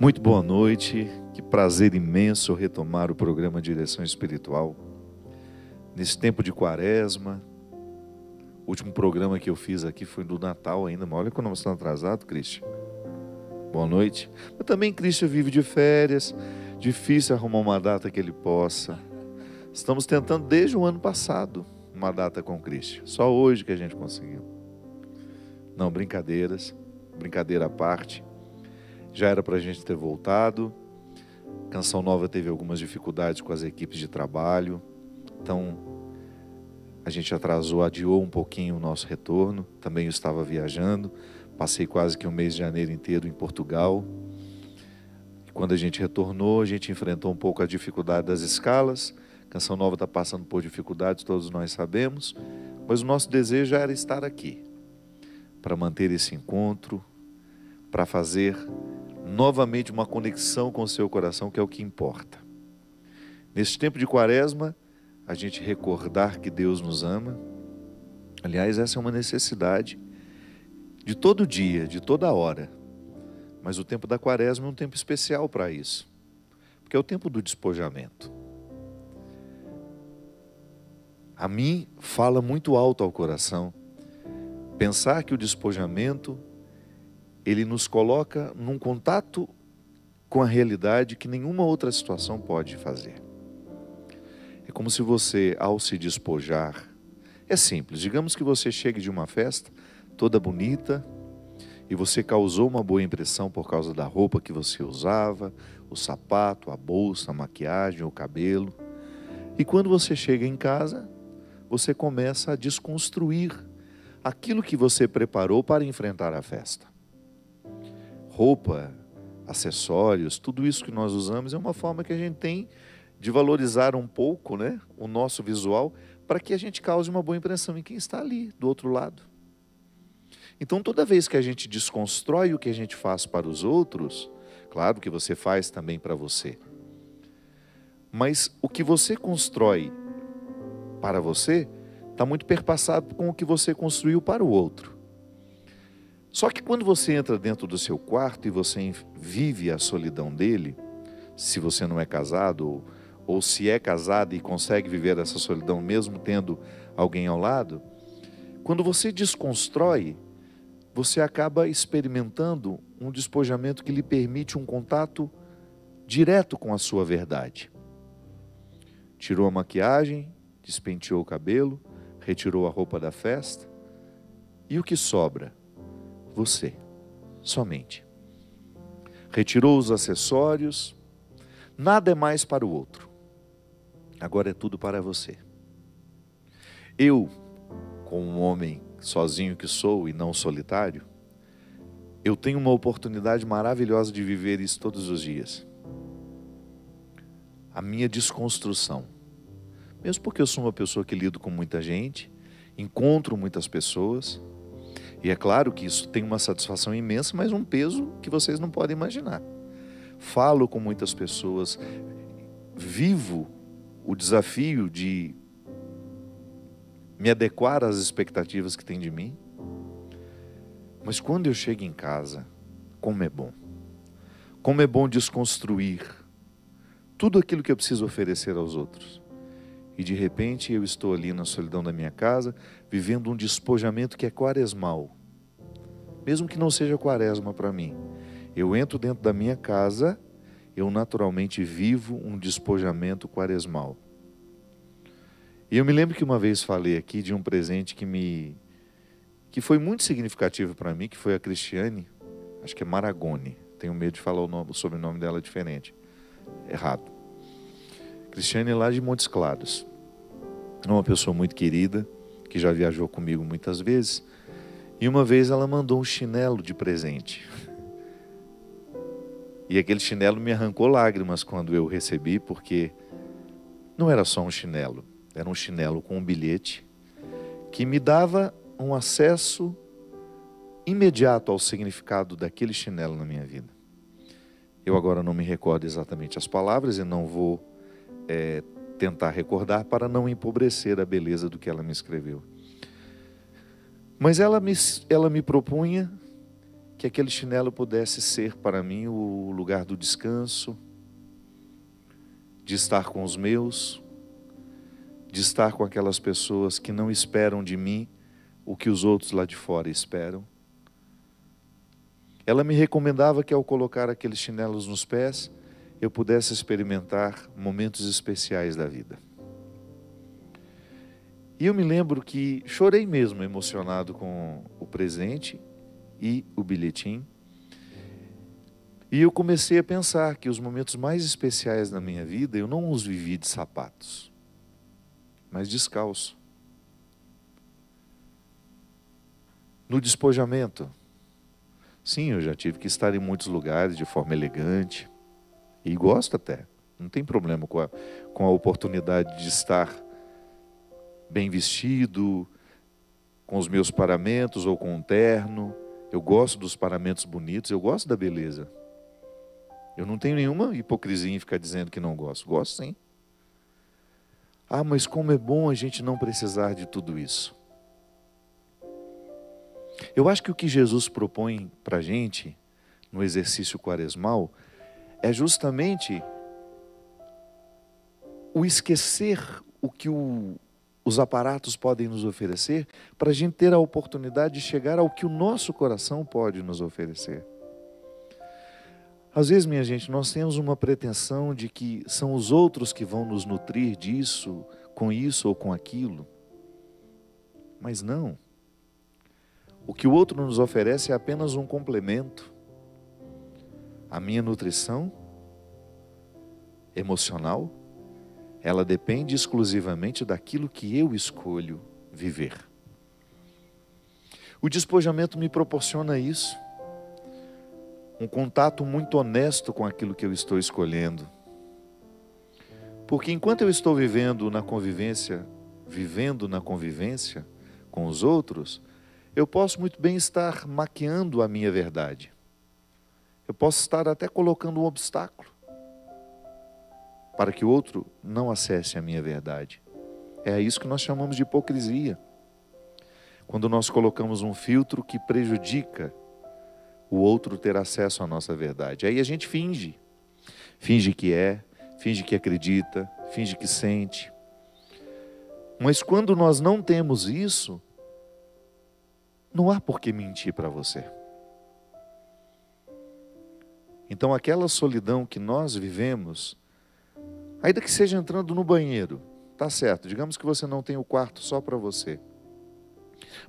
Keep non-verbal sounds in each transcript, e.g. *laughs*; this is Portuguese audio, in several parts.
Muito boa noite, que prazer imenso retomar o programa Direção Espiritual. Nesse tempo de quaresma, o último programa que eu fiz aqui foi do Natal ainda, mas olha como nós estamos atrasados, Cristian. Boa noite. Mas também Cristian vive de férias, difícil arrumar uma data que ele possa. Estamos tentando desde o ano passado uma data com Cristian, só hoje que a gente conseguiu. Não, brincadeiras, brincadeira à parte. Já era para a gente ter voltado. Canção Nova teve algumas dificuldades com as equipes de trabalho, então a gente atrasou, adiou um pouquinho o nosso retorno. Também eu estava viajando, passei quase que um mês de janeiro inteiro em Portugal. Quando a gente retornou, a gente enfrentou um pouco a dificuldade das escalas. Canção Nova está passando por dificuldades, todos nós sabemos, mas o nosso desejo era estar aqui para manter esse encontro, para fazer novamente uma conexão com o seu coração, que é o que importa. Nesse tempo de quaresma, a gente recordar que Deus nos ama. Aliás, essa é uma necessidade de todo dia, de toda hora. Mas o tempo da quaresma é um tempo especial para isso, porque é o tempo do despojamento. A mim fala muito alto ao coração pensar que o despojamento ele nos coloca num contato com a realidade que nenhuma outra situação pode fazer. É como se você, ao se despojar, é simples. Digamos que você chegue de uma festa toda bonita e você causou uma boa impressão por causa da roupa que você usava, o sapato, a bolsa, a maquiagem, o cabelo. E quando você chega em casa, você começa a desconstruir aquilo que você preparou para enfrentar a festa roupa, acessórios, tudo isso que nós usamos é uma forma que a gente tem de valorizar um pouco né, o nosso visual para que a gente cause uma boa impressão em quem está ali, do outro lado. Então, toda vez que a gente desconstrói o que a gente faz para os outros, claro que você faz também para você, mas o que você constrói para você está muito perpassado com o que você construiu para o outro. Só que quando você entra dentro do seu quarto e você vive a solidão dele, se você não é casado, ou, ou se é casado e consegue viver essa solidão mesmo tendo alguém ao lado, quando você desconstrói, você acaba experimentando um despojamento que lhe permite um contato direto com a sua verdade. Tirou a maquiagem, despenteou o cabelo, retirou a roupa da festa, e o que sobra? Você, somente. Retirou os acessórios, nada é mais para o outro. Agora é tudo para você. Eu, como um homem sozinho que sou e não solitário, eu tenho uma oportunidade maravilhosa de viver isso todos os dias. A minha desconstrução. Mesmo porque eu sou uma pessoa que lido com muita gente, encontro muitas pessoas, e é claro que isso tem uma satisfação imensa, mas um peso que vocês não podem imaginar. Falo com muitas pessoas, vivo o desafio de me adequar às expectativas que têm de mim. Mas quando eu chego em casa, como é bom. Como é bom desconstruir tudo aquilo que eu preciso oferecer aos outros. E de repente eu estou ali na solidão da minha casa, vivendo um despojamento que é quaresmal. Mesmo que não seja quaresma para mim. Eu entro dentro da minha casa, eu naturalmente vivo um despojamento quaresmal. E eu me lembro que uma vez falei aqui de um presente que me que foi muito significativo para mim, que foi a Cristiane, acho que é Maragone. Tenho medo de falar o, nome, o sobrenome dela diferente. Errado. Cristiane lá de Montes Claros. É uma pessoa muito querida, que já viajou comigo muitas vezes. E uma vez ela mandou um chinelo de presente. E aquele chinelo me arrancou lágrimas quando eu recebi, porque não era só um chinelo, era um chinelo com um bilhete que me dava um acesso imediato ao significado daquele chinelo na minha vida. Eu agora não me recordo exatamente as palavras e não vou é, tentar recordar para não empobrecer a beleza do que ela me escreveu. Mas ela me, ela me propunha que aquele chinelo pudesse ser para mim o lugar do descanso, de estar com os meus, de estar com aquelas pessoas que não esperam de mim o que os outros lá de fora esperam. Ela me recomendava que ao colocar aqueles chinelos nos pés, eu pudesse experimentar momentos especiais da vida. E eu me lembro que chorei mesmo emocionado com o presente e o bilhetim. E eu comecei a pensar que os momentos mais especiais da minha vida eu não os vivi de sapatos, mas descalço. No despojamento. Sim, eu já tive que estar em muitos lugares de forma elegante. E gosto até. Não tem problema com a, com a oportunidade de estar bem vestido, com os meus paramentos ou com um terno. Eu gosto dos paramentos bonitos, eu gosto da beleza. Eu não tenho nenhuma hipocrisia em ficar dizendo que não gosto. Gosto sim. Ah, mas como é bom a gente não precisar de tudo isso. Eu acho que o que Jesus propõe para a gente no exercício quaresmal é justamente o esquecer o que o, os aparatos podem nos oferecer, para a gente ter a oportunidade de chegar ao que o nosso coração pode nos oferecer. Às vezes, minha gente, nós temos uma pretensão de que são os outros que vão nos nutrir disso, com isso ou com aquilo. Mas não. O que o outro nos oferece é apenas um complemento. A minha nutrição emocional ela depende exclusivamente daquilo que eu escolho viver. O despojamento me proporciona isso, um contato muito honesto com aquilo que eu estou escolhendo. Porque enquanto eu estou vivendo na convivência, vivendo na convivência com os outros, eu posso muito bem estar maquiando a minha verdade. Eu posso estar até colocando um obstáculo para que o outro não acesse a minha verdade. É isso que nós chamamos de hipocrisia. Quando nós colocamos um filtro que prejudica o outro ter acesso à nossa verdade. Aí a gente finge. Finge que é, finge que acredita, finge que sente. Mas quando nós não temos isso, não há por que mentir para você. Então, aquela solidão que nós vivemos Ainda que seja entrando no banheiro, tá certo. Digamos que você não tem o quarto só para você.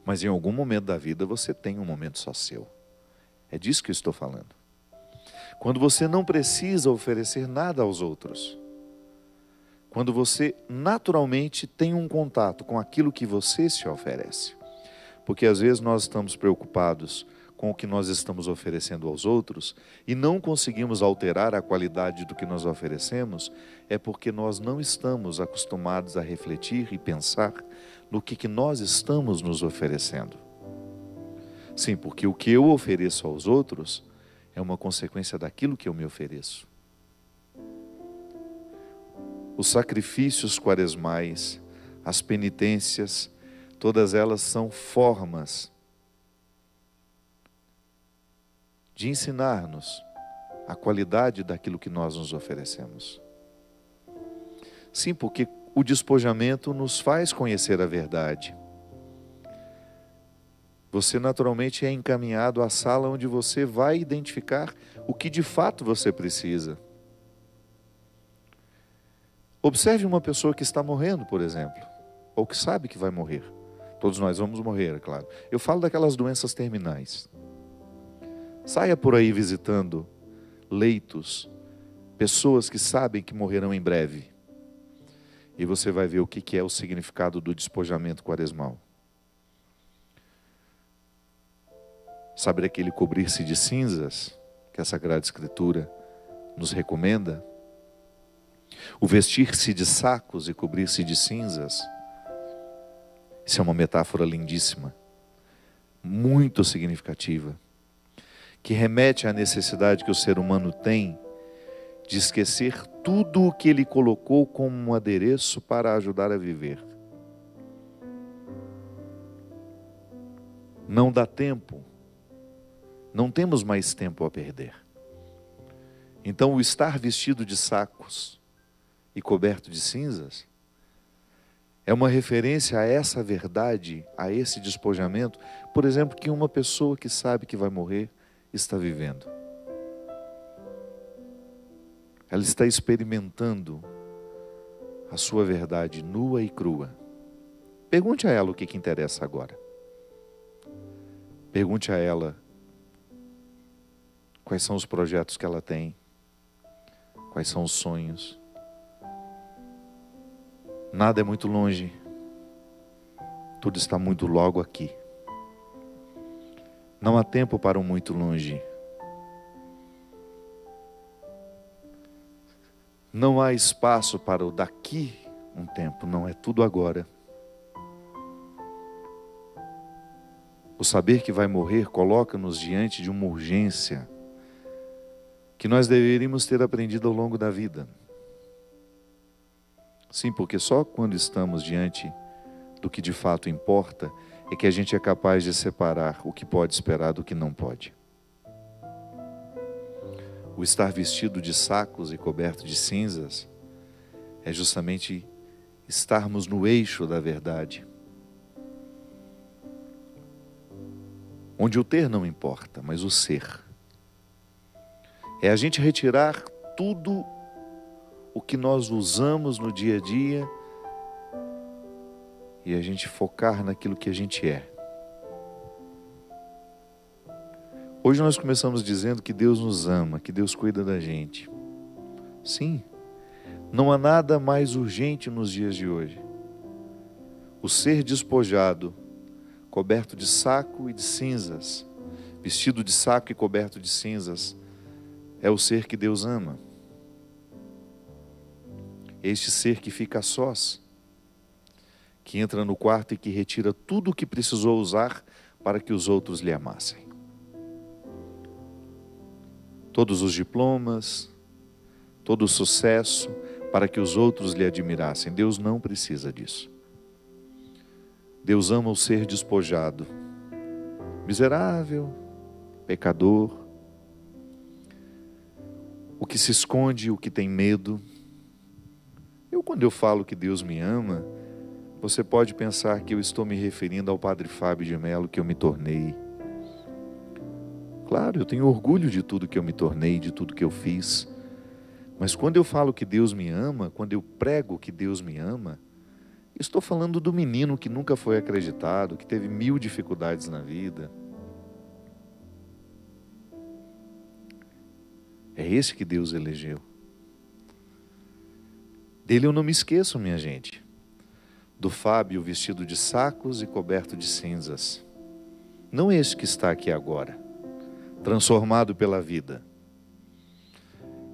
Mas em algum momento da vida você tem um momento só seu. É disso que eu estou falando. Quando você não precisa oferecer nada aos outros. Quando você naturalmente tem um contato com aquilo que você se oferece. Porque às vezes nós estamos preocupados com o que nós estamos oferecendo aos outros e não conseguimos alterar a qualidade do que nós oferecemos, é porque nós não estamos acostumados a refletir e pensar no que, que nós estamos nos oferecendo. Sim, porque o que eu ofereço aos outros é uma consequência daquilo que eu me ofereço. Os sacrifícios quaresmais, as penitências, todas elas são formas de ensinar-nos a qualidade daquilo que nós nos oferecemos. Sim, porque o despojamento nos faz conhecer a verdade. Você naturalmente é encaminhado à sala onde você vai identificar o que de fato você precisa. Observe uma pessoa que está morrendo, por exemplo, ou que sabe que vai morrer. Todos nós vamos morrer, é claro. Eu falo daquelas doenças terminais. Saia por aí visitando leitos, pessoas que sabem que morrerão em breve. E você vai ver o que é o significado do despojamento quaresmal. Sabe aquele cobrir-se de cinzas que a Sagrada Escritura nos recomenda? O vestir-se de sacos e cobrir-se de cinzas. Isso é uma metáfora lindíssima, muito significativa que remete à necessidade que o ser humano tem de esquecer tudo o que ele colocou como um adereço para ajudar a viver. Não dá tempo Não temos mais tempo a perder. Então, o estar vestido de sacos e coberto de cinzas é uma referência a essa verdade, a esse despojamento, por exemplo, que uma pessoa que sabe que vai morrer está vivendo. Ela está experimentando a sua verdade nua e crua. Pergunte a ela o que, que interessa agora. Pergunte a ela quais são os projetos que ela tem, quais são os sonhos. Nada é muito longe, tudo está muito logo aqui. Não há tempo para o muito longe. Não há espaço para o daqui um tempo, não é tudo agora. O saber que vai morrer coloca-nos diante de uma urgência que nós deveríamos ter aprendido ao longo da vida. Sim, porque só quando estamos diante do que de fato importa é que a gente é capaz de separar o que pode esperar do que não pode. O estar vestido de sacos e coberto de cinzas é justamente estarmos no eixo da verdade. onde o ter não importa, mas o ser. É a gente retirar tudo o que nós usamos no dia a dia e a gente focar naquilo que a gente é. Hoje nós começamos dizendo que Deus nos ama, que Deus cuida da gente. Sim, não há nada mais urgente nos dias de hoje. O ser despojado coberto de saco e de cinzas, vestido de saco e coberto de cinzas, é o ser que Deus ama. Este ser que fica a sós, que entra no quarto e que retira tudo o que precisou usar para que os outros lhe amassem. Todos os diplomas, todo o sucesso, para que os outros lhe admirassem. Deus não precisa disso. Deus ama o ser despojado, miserável, pecador, o que se esconde, o que tem medo. Eu, quando eu falo que Deus me ama, você pode pensar que eu estou me referindo ao Padre Fábio de Mello que eu me tornei. Claro, eu tenho orgulho de tudo que eu me tornei, de tudo que eu fiz. Mas quando eu falo que Deus me ama, quando eu prego que Deus me ama, Estou falando do menino que nunca foi acreditado, que teve mil dificuldades na vida. É esse que Deus elegeu. Dele eu não me esqueço, minha gente. Do Fábio vestido de sacos e coberto de cinzas. Não esse que está aqui agora, transformado pela vida.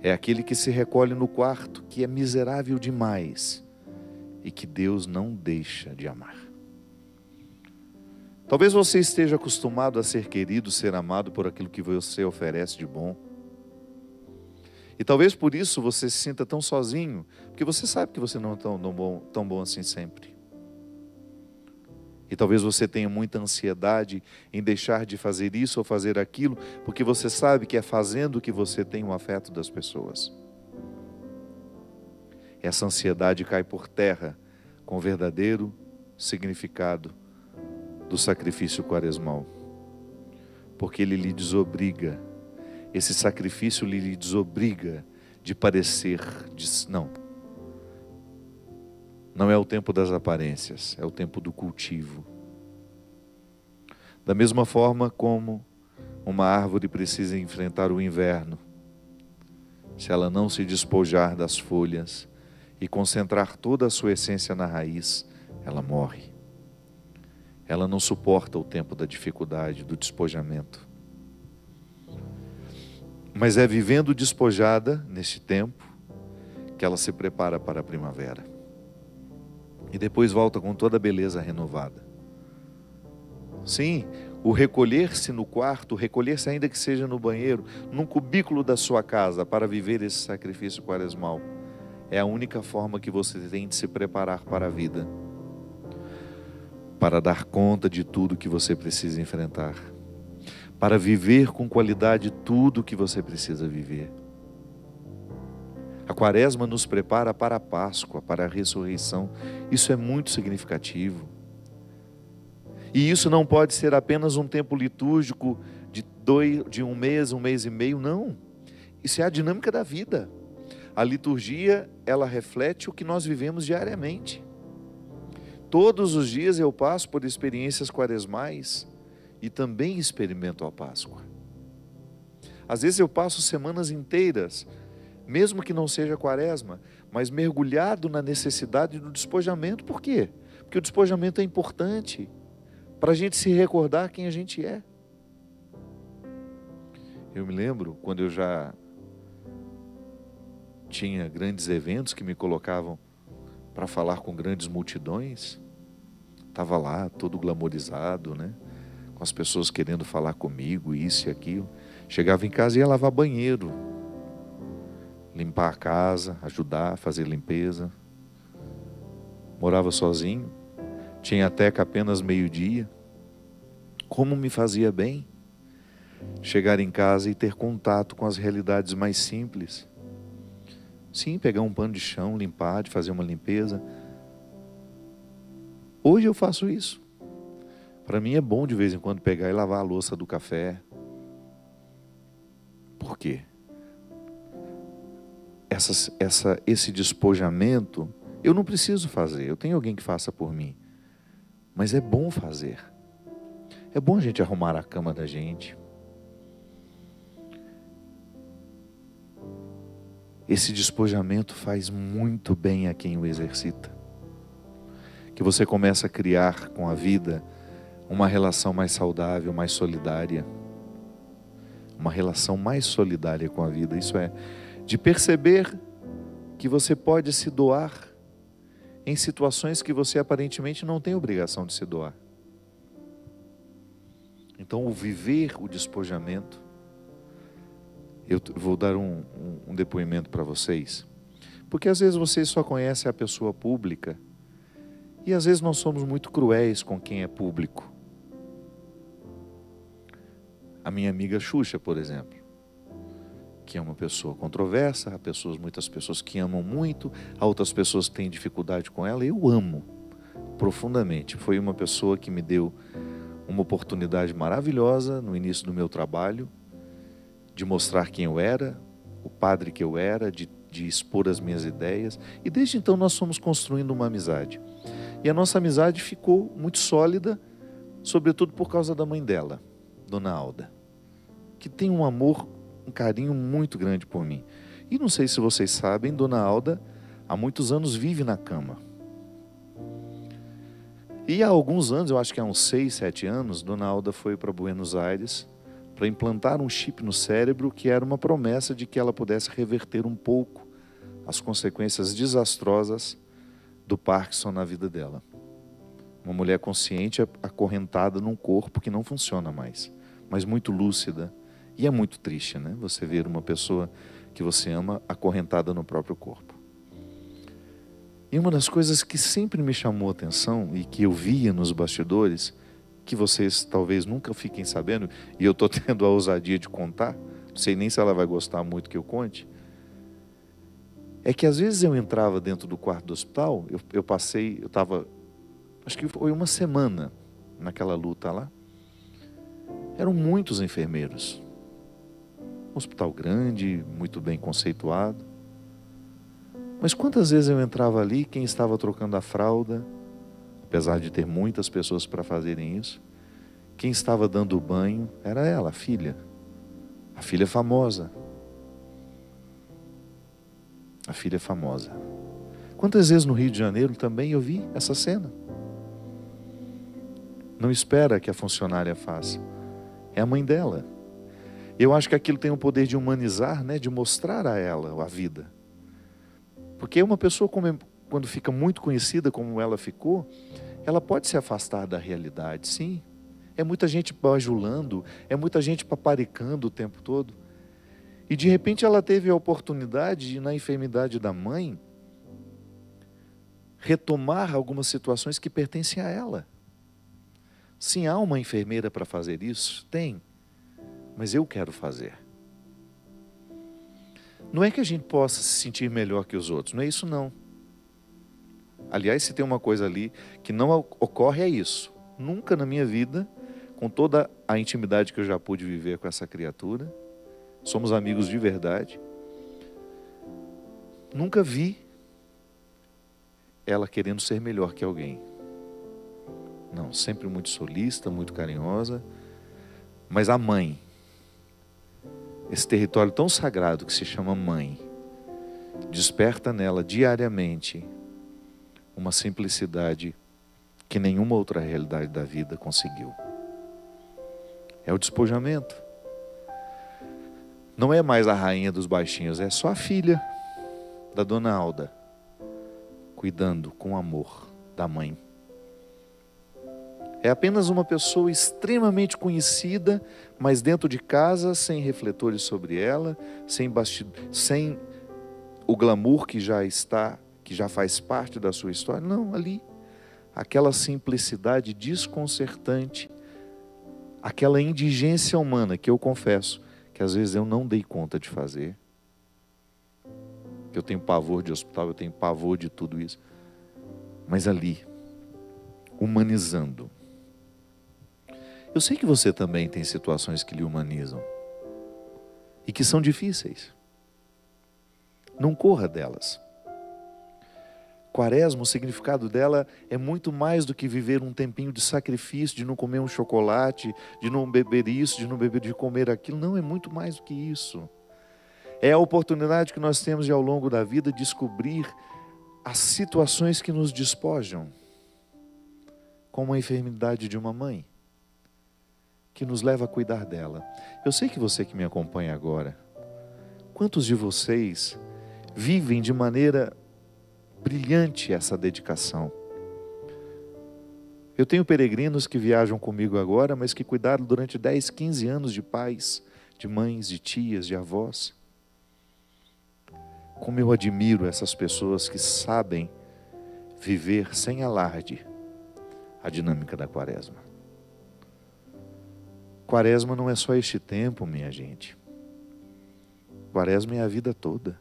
É aquele que se recolhe no quarto, que é miserável demais e que Deus não deixa de amar. Talvez você esteja acostumado a ser querido, ser amado por aquilo que você oferece de bom. E talvez por isso você se sinta tão sozinho, porque você sabe que você não é tão, tão, bom, tão bom assim sempre. E talvez você tenha muita ansiedade em deixar de fazer isso ou fazer aquilo, porque você sabe que é fazendo que você tem o afeto das pessoas essa ansiedade cai por terra com o verdadeiro significado do sacrifício quaresmal. Porque ele lhe desobriga, esse sacrifício lhe desobriga de parecer, de, não. Não é o tempo das aparências, é o tempo do cultivo. Da mesma forma como uma árvore precisa enfrentar o inverno, se ela não se despojar das folhas, e concentrar toda a sua essência na raiz, ela morre. Ela não suporta o tempo da dificuldade, do despojamento. Mas é vivendo despojada neste tempo que ela se prepara para a primavera. E depois volta com toda a beleza renovada. Sim, o recolher-se no quarto, recolher-se ainda que seja no banheiro, num cubículo da sua casa para viver esse sacrifício quaresmal é a única forma que você tem de se preparar para a vida, para dar conta de tudo que você precisa enfrentar. para viver com qualidade tudo que você precisa viver. A quaresma nos prepara para a Páscoa, para a ressurreição. Isso é muito significativo. E isso não pode ser apenas um tempo litúrgico de, dois, de um mês, um mês e meio, não. Isso é a dinâmica da vida. A liturgia, ela reflete o que nós vivemos diariamente. Todos os dias eu passo por experiências quaresmais e também experimento a Páscoa. Às vezes eu passo semanas inteiras mesmo que não seja quaresma, mas mergulhado na necessidade do despojamento. Por quê? Porque o despojamento é importante para a gente se recordar quem a gente é. Eu me lembro quando eu já tinha grandes eventos que me colocavam para falar com grandes multidões. Estava lá, todo glamorizado, né? Com as pessoas querendo falar comigo, isso e aquilo. Chegava em casa e ia lavar banheiro limpar a casa, ajudar, fazer limpeza. Morava sozinho, tinha até que apenas meio-dia. Como me fazia bem chegar em casa e ter contato com as realidades mais simples. Sim, pegar um pano de chão, limpar, de fazer uma limpeza. Hoje eu faço isso. Para mim é bom de vez em quando pegar e lavar a louça do café. Por quê? Essa, esse despojamento eu não preciso fazer, eu tenho alguém que faça por mim. Mas é bom fazer. É bom a gente arrumar a cama da gente. Esse despojamento faz muito bem a quem o exercita. Que você começa a criar com a vida uma relação mais saudável, mais solidária. Uma relação mais solidária com a vida. Isso é de perceber que você pode se doar em situações que você aparentemente não tem obrigação de se doar. Então, o viver o despojamento, eu vou dar um, um, um depoimento para vocês, porque às vezes vocês só conhecem a pessoa pública e às vezes nós somos muito cruéis com quem é público. A minha amiga Xuxa, por exemplo que é uma pessoa controversa, há pessoas, muitas pessoas que amam muito, há outras pessoas que têm dificuldade com ela. Eu amo profundamente. Foi uma pessoa que me deu uma oportunidade maravilhosa no início do meu trabalho de mostrar quem eu era, o padre que eu era, de, de expor as minhas ideias. E desde então nós fomos construindo uma amizade. E a nossa amizade ficou muito sólida, sobretudo por causa da mãe dela, Dona Alda, que tem um amor um carinho muito grande por mim. E não sei se vocês sabem, Dona Alda há muitos anos vive na cama. E há alguns anos, eu acho que há uns 6, 7 anos, Dona Alda foi para Buenos Aires para implantar um chip no cérebro que era uma promessa de que ela pudesse reverter um pouco as consequências desastrosas do Parkinson na vida dela. Uma mulher consciente acorrentada num corpo que não funciona mais, mas muito lúcida, e é muito triste, né? Você ver uma pessoa que você ama acorrentada no próprio corpo. E uma das coisas que sempre me chamou a atenção e que eu via nos bastidores, que vocês talvez nunca fiquem sabendo, e eu estou *laughs* tendo a ousadia de contar, não sei nem se ela vai gostar muito que eu conte, é que às vezes eu entrava dentro do quarto do hospital, eu, eu passei, eu estava, acho que foi uma semana naquela luta lá, eram muitos enfermeiros, um hospital grande, muito bem conceituado. Mas quantas vezes eu entrava ali, quem estava trocando a fralda, apesar de ter muitas pessoas para fazerem isso, quem estava dando o banho era ela, a filha. A filha famosa. A filha famosa. Quantas vezes no Rio de Janeiro também eu vi essa cena? Não espera que a funcionária faça. É a mãe dela. Eu acho que aquilo tem o poder de humanizar, né, de mostrar a ela a vida. Porque uma pessoa, quando fica muito conhecida como ela ficou, ela pode se afastar da realidade, sim. É muita gente bajulando, é muita gente paparicando o tempo todo. E de repente ela teve a oportunidade de, na enfermidade da mãe, retomar algumas situações que pertencem a ela. Sim, há uma enfermeira para fazer isso? Tem. Mas eu quero fazer. Não é que a gente possa se sentir melhor que os outros, não é isso não. Aliás, se tem uma coisa ali que não ocorre é isso. Nunca na minha vida, com toda a intimidade que eu já pude viver com essa criatura, somos amigos de verdade. Nunca vi ela querendo ser melhor que alguém. Não, sempre muito solista, muito carinhosa. Mas a mãe, esse território tão sagrado que se chama mãe, desperta nela diariamente uma simplicidade que nenhuma outra realidade da vida conseguiu. É o despojamento. Não é mais a rainha dos baixinhos, é só a filha da dona Alda, cuidando com amor da mãe. É apenas uma pessoa extremamente conhecida, mas dentro de casa, sem refletores sobre ela, sem, sem o glamour que já está que já faz parte da sua história. Não, ali, aquela simplicidade desconcertante, aquela indigência humana que eu confesso que às vezes eu não dei conta de fazer. Que eu tenho pavor de hospital, eu tenho pavor de tudo isso. Mas ali, humanizando. Eu sei que você também tem situações que lhe humanizam e que são difíceis. Não corra delas. Quaresma, o significado dela é muito mais do que viver um tempinho de sacrifício, de não comer um chocolate, de não beber isso, de não beber, de comer aquilo. Não, é muito mais do que isso. É a oportunidade que nós temos de, ao longo da vida, descobrir as situações que nos despojam, como a enfermidade de uma mãe, que nos leva a cuidar dela. Eu sei que você que me acompanha agora, quantos de vocês vivem de maneira brilhante essa dedicação. Eu tenho peregrinos que viajam comigo agora, mas que cuidaram durante 10, 15 anos de pais, de mães, de tias, de avós. Como eu admiro essas pessoas que sabem viver sem alarde a dinâmica da quaresma. Quaresma não é só este tempo, minha gente. Quaresma é a vida toda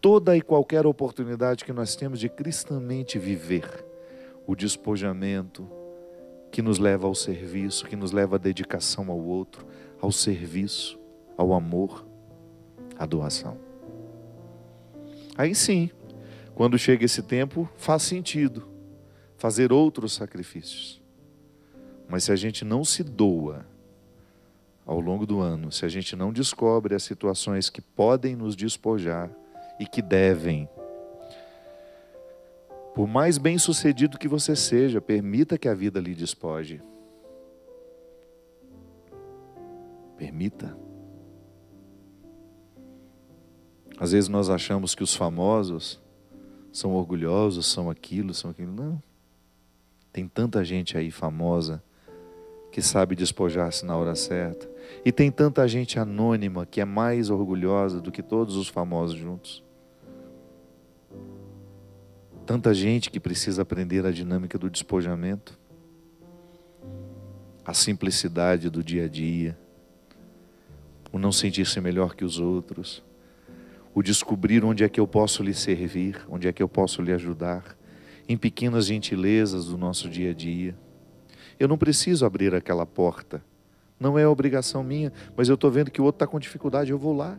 toda e qualquer oportunidade que nós temos de cristamente viver o despojamento que nos leva ao serviço, que nos leva à dedicação ao outro, ao serviço, ao amor, à doação. Aí sim, quando chega esse tempo, faz sentido fazer outros sacrifícios. Mas se a gente não se doa ao longo do ano, se a gente não descobre as situações que podem nos despojar, e que devem. Por mais bem-sucedido que você seja, permita que a vida lhe despoje. Permita. Às vezes nós achamos que os famosos são orgulhosos, são aquilo, são aquilo. Não. Tem tanta gente aí famosa que sabe despojar-se na hora certa. E tem tanta gente anônima que é mais orgulhosa do que todos os famosos juntos. Tanta gente que precisa aprender a dinâmica do despojamento, a simplicidade do dia a dia, o não sentir-se melhor que os outros, o descobrir onde é que eu posso lhe servir, onde é que eu posso lhe ajudar, em pequenas gentilezas do nosso dia a dia. Eu não preciso abrir aquela porta, não é obrigação minha, mas eu estou vendo que o outro está com dificuldade, eu vou lá.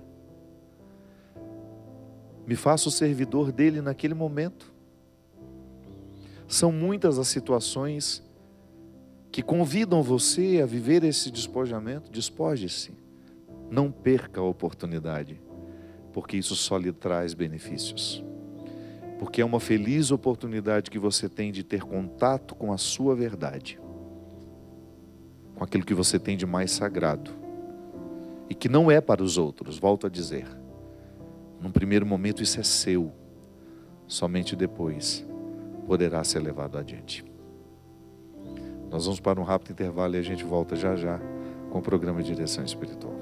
Me faço servidor dele naquele momento. São muitas as situações que convidam você a viver esse despojamento. Despoje-se. Não perca a oportunidade, porque isso só lhe traz benefícios. Porque é uma feliz oportunidade que você tem de ter contato com a sua verdade, com aquilo que você tem de mais sagrado e que não é para os outros, volto a dizer. Num primeiro momento isso é seu, somente depois poderá ser levado adiante. Nós vamos para um rápido intervalo e a gente volta já já com o programa de direção espiritual.